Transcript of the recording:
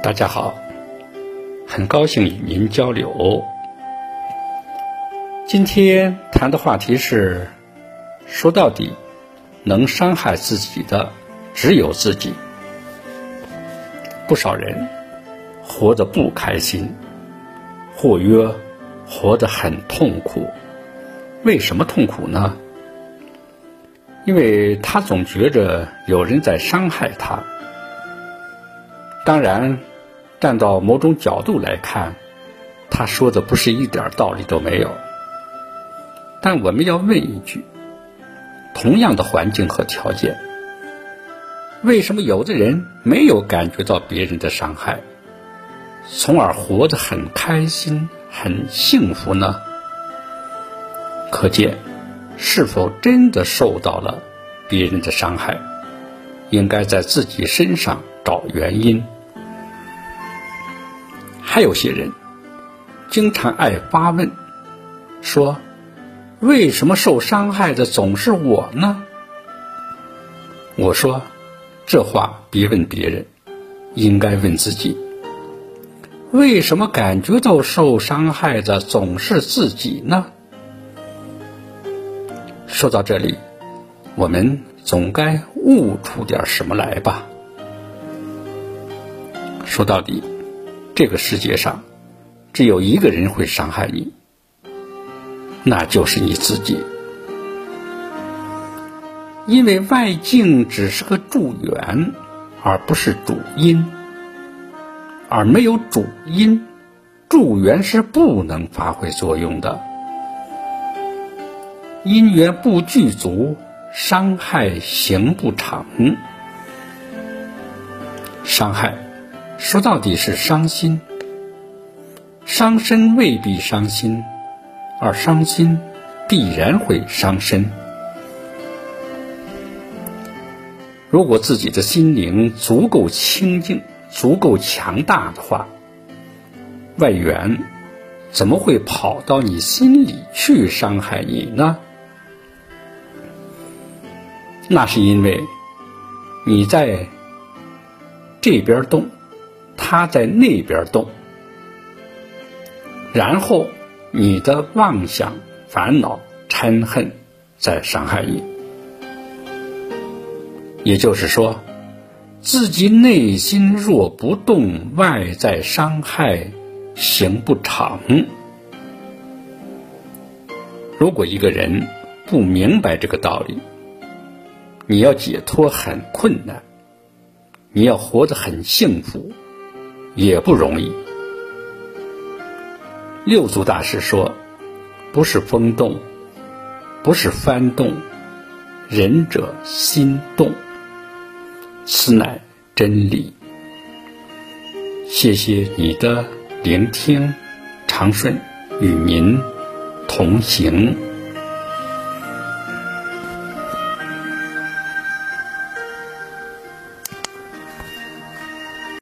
大家好，很高兴与您交流。今天谈的话题是：说到底，能伤害自己的只有自己。不少人活得不开心，或曰活得很痛苦。为什么痛苦呢？因为他总觉着有人在伤害他。当然，站到某种角度来看，他说的不是一点道理都没有。但我们要问一句：同样的环境和条件，为什么有的人没有感觉到别人的伤害，从而活得很开心、很幸福呢？可见。是否真的受到了别人的伤害？应该在自己身上找原因。还有些人经常爱发问，说：“为什么受伤害的总是我呢？”我说：“这话别问别人，应该问自己。为什么感觉到受伤害的总是自己呢？”说到这里，我们总该悟出点什么来吧。说到底，这个世界上只有一个人会伤害你，那就是你自己。因为外境只是个助缘，而不是主因，而没有主因，助缘是不能发挥作用的。因缘不具足，伤害行不长。伤害说到底是伤心，伤身未必伤心，而伤心必然会伤身。如果自己的心灵足够清净、足够强大的话，外缘怎么会跑到你心里去伤害你呢？那是因为你在这边动，他在那边动，然后你的妄想、烦恼、嗔恨在伤害你。也就是说，自己内心若不动，外在伤害行不长。如果一个人不明白这个道理，你要解脱很困难，你要活得很幸福，也不容易。六祖大师说：“不是风动，不是幡动，仁者心动，此乃真理。”谢谢你的聆听，长顺与您同行。